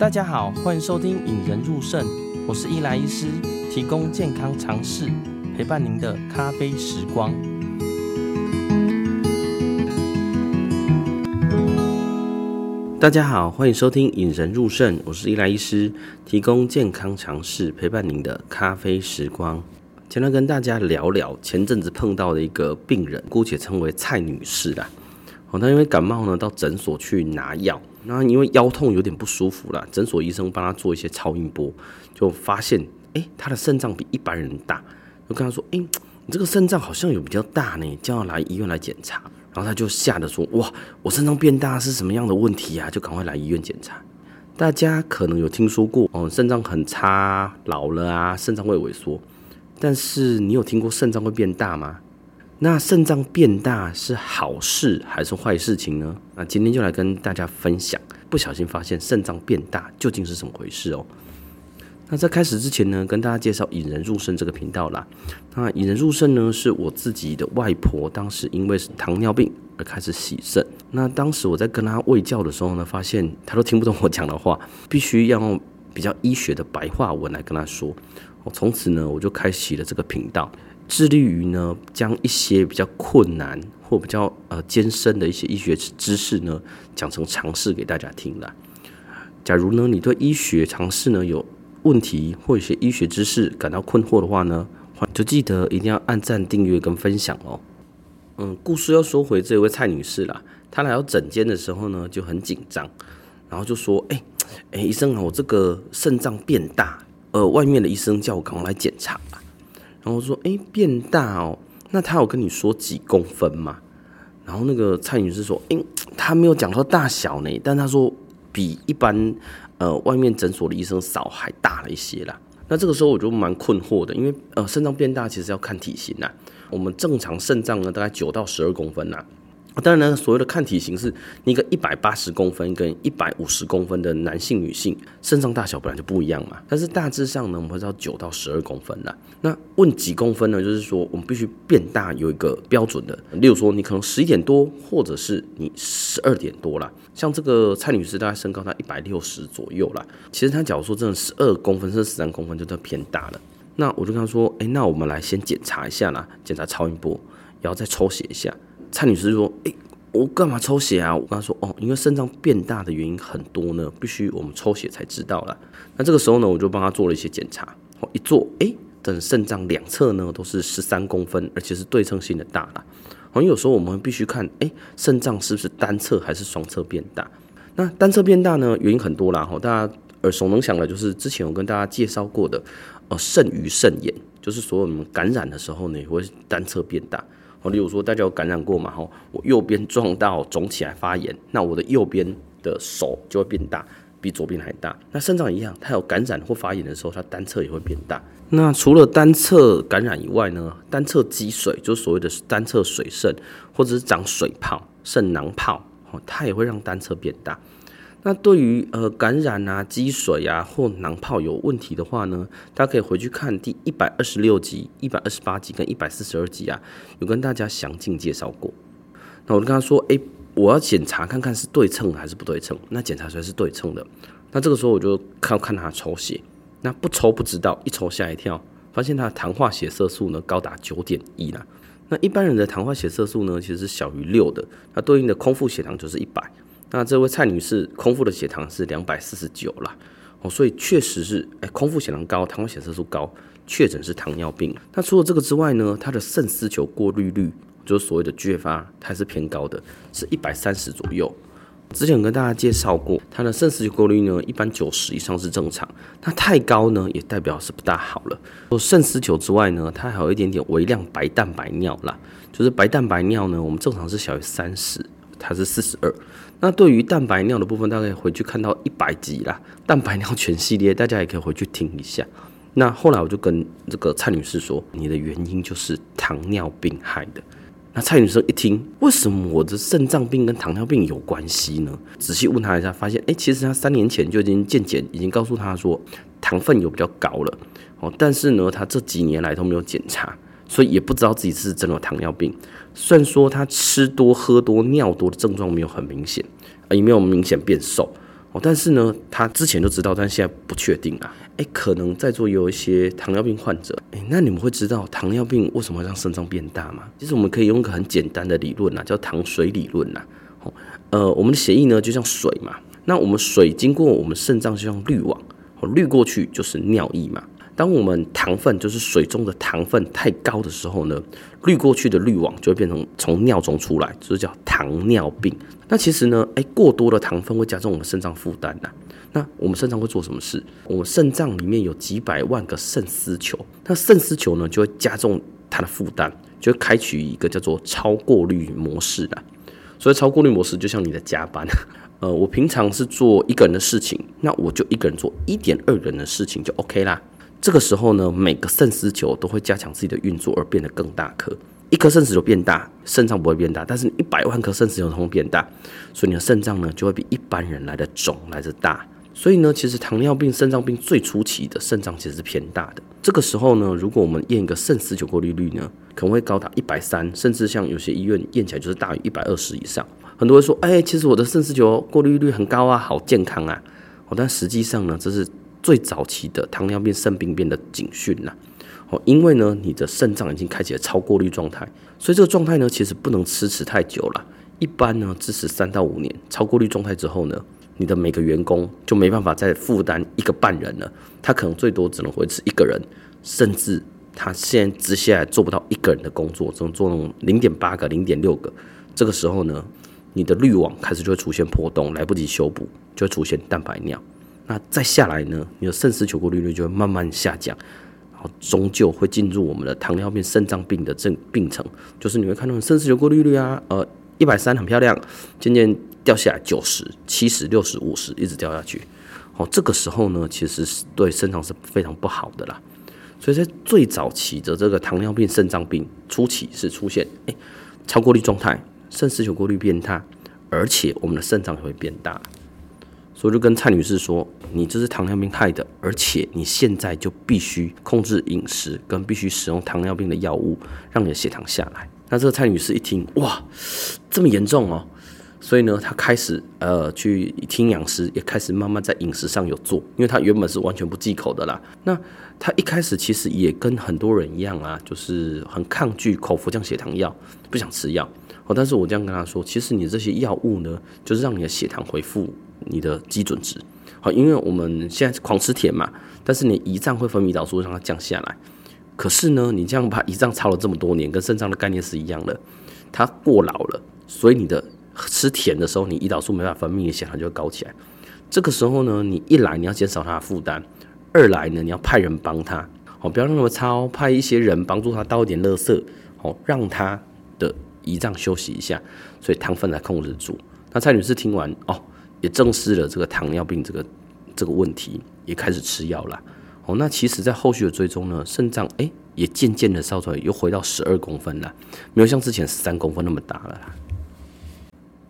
大家好，欢迎收听《引人入胜》，我是伊莱医师，提供健康常识，陪伴您的咖啡时光。大家好，欢迎收听《引人入胜》，我是伊莱医师，提供健康常识，陪伴您的咖啡时光。今天跟大家聊聊前阵子碰到的一个病人，姑且称为蔡女士啦。哦，他因为感冒呢，到诊所去拿药。那因为腰痛有点不舒服了，诊所医生帮他做一些超音波，就发现，哎，他的肾脏比一般人大，就跟他说，哎，你这个肾脏好像有比较大呢，叫他来医院来检查。然后他就吓得说，哇，我肾脏变大是什么样的问题啊？就赶快来医院检查。大家可能有听说过，哦，肾脏很差，老了啊，肾脏会萎缩。但是你有听过肾脏会变大吗？那肾脏变大是好事还是坏事情呢？那今天就来跟大家分享，不小心发现肾脏变大究竟是怎么回事哦。那在开始之前呢，跟大家介绍引人入肾这个频道啦。那引人入肾呢，是我自己的外婆，当时因为是糖尿病而开始洗肾。那当时我在跟她喂教的时候呢，发现她都听不懂我讲的话，必须要用比较医学的白话文来跟她说。我从此呢，我就开启了这个频道。致力于呢，将一些比较困难或比较呃艰深的一些医学知识呢，讲成常识给大家听了。假如呢，你对医学常识呢有问题或一些医学知识感到困惑的话呢，就记得一定要按赞、订阅跟分享哦。嗯，故事要说回这位蔡女士啦，她来到诊间的时候呢就很紧张，然后就说：“哎、欸、哎、医生啊，我这个肾脏变大，呃，外面的医生叫我赶快来检查。”然后说：“哎，变大哦，那他有跟你说几公分吗？”然后那个蔡女士说：“哎，他没有讲到大小呢，但他说比一般呃外面诊所的医生少还大了一些啦。”那这个时候我就蛮困惑的，因为呃肾脏变大其实要看体型啦，我们正常肾脏呢大概九到十二公分啦。当然呢，所谓的看体型是，一个一百八十公分跟一百五十公分的男性、女性肾脏大小本来就不一样嘛。但是大致上呢，我们会知道九到十二公分啦。那问几公分呢？就是说我们必须变大有一个标准的，例如说你可能十一点多，或者是你十二点多啦。像这个蔡女士，大概身高在一百六十左右啦。其实她假如说真的十二公分甚至十三公分，就都偏大了。那我就跟她说，哎，那我们来先检查一下啦，检查超音波，然后再抽血一下。蔡女士说：“诶、欸，我干嘛抽血啊？”我跟她说：“哦，因为肾脏变大的原因很多呢，必须我们抽血才知道了。”那这个时候呢，我就帮她做了一些检查。一做，诶、欸，等肾脏两侧呢都是十三公分，而且是对称性的大了。好像，有时候我们必须看，诶、欸，肾脏是不是单侧还是双侧变大？那单侧变大呢，原因很多啦。哈，大家耳熟能详的，就是之前我跟大家介绍过的，呃，肾盂肾炎，就是说我们感染的时候呢，也会单侧变大。哦，例如说大家有感染过嘛？吼，我右边撞到肿起来发炎，那我的右边的手就会变大，比左边还大。那肾脏一样，它有感染或发炎的时候，它单侧也会变大。那除了单侧感染以外呢，单侧积水，就是所谓的单侧水肾，或者是长水泡、肾囊泡，哦，它也会让单侧变大。那对于呃感染啊、积水啊或囊泡有问题的话呢，大家可以回去看第一百二十六集、一百二十八集跟一百四十二集啊，有跟大家详尽介绍过。那我就跟他说，哎、我要检查看看是对称还是不对称。那检查出来是对称的，那这个时候我就看看他抽血，那不抽不知道，一抽吓一跳，发现他的糖化血色素呢高达九点一了。那一般人的糖化血色素呢其实是小于六的，那对应的空腹血糖就是一百。那这位蔡女士空腹的血糖是两百四十九啦，哦，所以确实是，哎，空腹血糖高，糖化血色素高，确诊是糖尿病。那除了这个之外呢，她的肾丝球过滤率，就是所谓的 GFR，它是偏高的，是一百三十左右。之前跟大家介绍过，她的肾丝球过滤呢，一般九十以上是正常，那太高呢，也代表是不大好了。除肾丝球之外呢，它还有一点点微量白蛋白尿啦，就是白蛋白尿呢，我们正常是小于三十。它是四十二，那对于蛋白尿的部分，大家可以回去看到一百集啦。蛋白尿全系列，大家也可以回去听一下。那后来我就跟这个蔡女士说，你的原因就是糖尿病害的。那蔡女士一听，为什么我的肾脏病跟糖尿病有关系呢？仔细问她一下，发现哎，其实她三年前就已经健检，已经告诉她说糖分有比较高了哦，但是呢，她这几年来都没有检查。所以也不知道自己是真的有糖尿病。虽然说他吃多喝多尿多的症状没有很明显，也没有明显变瘦，哦，但是呢，他之前就知道，但现在不确定啊。哎，可能在座有一些糖尿病患者，哎，那你们会知道糖尿病为什么会让肾脏变大吗？其实我们可以用一个很简单的理论啊，叫糖水理论呐。哦，呃，我们的血液呢就像水嘛，那我们水经过我们肾脏就像滤网，哦，滤过去就是尿液嘛。当我们糖分就是水中的糖分太高的时候呢，滤过去的滤网就会变成从尿中出来，就是叫糖尿病。那其实呢，诶，过多的糖分会加重我们肾脏负担呐。那我们肾脏会做什么事？我们肾脏里面有几百万个肾丝球，那肾丝球呢就会加重它的负担，就会开启一个叫做超过滤模式的。所以超过滤模式就像你的加班，呃，我平常是做一个人的事情，那我就一个人做一点二人的事情就 OK 啦。这个时候呢，每个肾丝球都会加强自己的运作，而变得更大颗。一颗肾丝球变大，肾脏不会变大，但是你一百万颗肾丝球都会变大，所以你的肾脏呢就会比一般人来的肿，来的大。所以呢，其实糖尿病、肾脏病最初期的肾脏其实是偏大的。这个时候呢，如果我们验一个肾丝球过滤率呢，可能会高达一百三，甚至像有些医院验起来就是大于一百二十以上。很多人说，哎，其实我的肾丝球过滤率很高啊，好健康啊。哦，但实际上呢，这是。最早期的糖尿病肾病变的警讯呐，哦，因为呢，你的肾脏已经开启了超过滤状态，所以这个状态呢，其实不能支持太久了。一般呢，支持三到五年。超过滤状态之后呢，你的每个员工就没办法再负担一个半人了，他可能最多只能维持一个人，甚至他现在接下来做不到一个人的工作，只能做那种零点八个、零点六个。这个时候呢，你的滤网开始就会出现破洞，来不及修补，就会出现蛋白尿。那再下来呢，你的肾丝球过滤率就会慢慢下降，然后终究会进入我们的糖尿病、肾脏病的症病程，就是你会看到肾丝球过滤率啊，呃，一百三很漂亮，渐渐掉下来九十、七十、六十、五十，一直掉下去。哦，这个时候呢，其实是对肾脏是非常不好的啦。所以在最早期的这个糖尿病、肾脏病初期是出现，哎，超过滤状态，肾丝球过滤变大，而且我们的肾脏也会变大。所以就跟蔡女士说，你这是糖尿病害的，而且你现在就必须控制饮食，跟必须使用糖尿病的药物，让你的血糖下来。那这个蔡女士一听，哇，这么严重哦，所以呢，她开始呃去听养师，也开始慢慢在饮食上有做，因为她原本是完全不忌口的啦。那她一开始其实也跟很多人一样啊，就是很抗拒口服降血糖药，不想吃药。哦，但是我这样跟她说，其实你这些药物呢，就是让你的血糖恢复。你的基准值，好，因为我们现在狂吃甜嘛，但是你胰脏会分泌胰岛素让它降下来。可是呢，你这样把胰脏操了这么多年，跟肾脏的概念是一样的，它过劳了，所以你的吃甜的时候，你胰岛素没办法分泌，血糖就会高起来。这个时候呢，你一来你要减少它的负担，二来呢你要派人帮他，好，不要那么操，派一些人帮助他倒一点垃圾，好，让他的胰脏休息一下，所以糖分来控制住。那蔡女士听完哦。也正视了这个糖尿病这个这个问题，也开始吃药了。哦，那其实，在后续的追踪呢，肾脏哎也渐渐的烧出来，又回到十二公分了，没有像之前十三公分那么大了啦。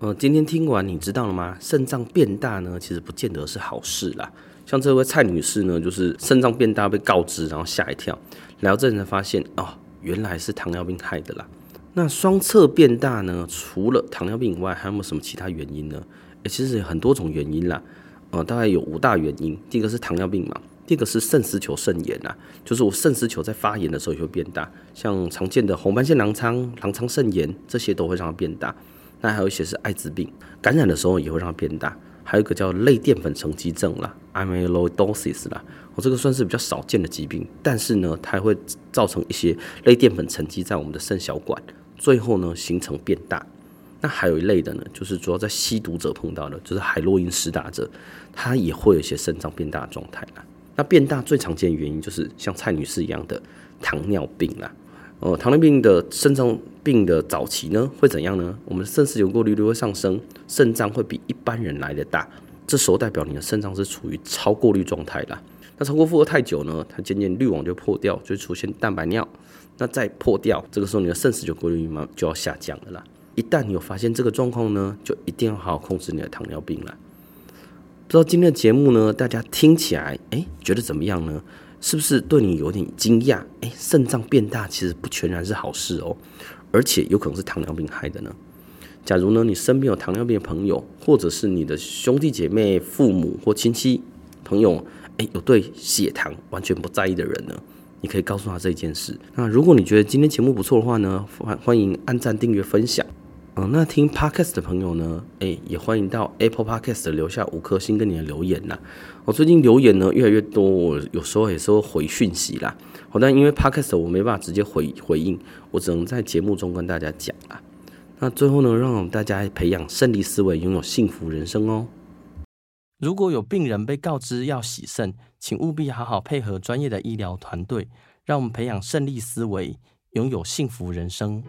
呃，今天听完你知道了吗？肾脏变大呢，其实不见得是好事啦。像这位蔡女士呢，就是肾脏变大被告知，然后吓一跳，来到这里才发现哦，原来是糖尿病害的啦。那双侧变大呢，除了糖尿病以外，还有没有什么其他原因呢？其实有很多种原因啦，呃，大概有五大原因。第一个是糖尿病嘛，第二个是肾丝球肾炎呐，就是我肾丝球在发炎的时候也会变大，像常见的红斑性狼疮、狼疮肾炎这些都会让它变大。那还有一些是艾滋病感染的时候也会让它变大，还有一个叫类淀粉沉积症啦 （amyloidosis） 啦，我这个算是比较少见的疾病，但是呢，它会造成一些类淀粉沉积在我们的肾小管，最后呢形成变大。那还有一类的呢，就是主要在吸毒者碰到的，就是海洛因施打者，他也会有一些肾脏变大的状态啦。那变大最常见的原因就是像蔡女士一样的糖尿病啦。呃，糖尿病的肾脏病的早期呢，会怎样呢？我们的肾丝球过滤率会上升，肾脏会比一般人来的大，这时候代表你的肾脏是处于超过滤状态啦。那超过负荷太久呢，它渐渐滤网就破掉，就会出现蛋白尿。那再破掉，这个时候你的肾丝球过滤率就要下降了啦。一旦有发现这个状况呢，就一定要好好控制你的糖尿病了。不知道今天的节目呢，大家听起来哎，觉得怎么样呢？是不是对你有点惊讶？哎，肾脏变大其实不全然是好事哦，而且有可能是糖尿病害的呢。假如呢，你身边有糖尿病的朋友，或者是你的兄弟姐妹、父母或亲戚朋友，诶，有对血糖完全不在意的人呢，你可以告诉他这件事。那如果你觉得今天节目不错的话呢，欢欢迎按赞、订阅、分享。嗯、那听 Podcast 的朋友呢，哎，也欢迎到 Apple Podcast 留下五颗星跟你的留言呐。我最近留言呢越来越多，我有时候也是会回讯息啦。好，但因为 Podcast 我没办法直接回回应，我只能在节目中跟大家讲啦。那最后呢，让我们大家培养胜利思维，拥有幸福人生哦。如果有病人被告知要洗肾，请务必好好配合专业的医疗团队，让我们培养胜利思维，拥有幸福人生。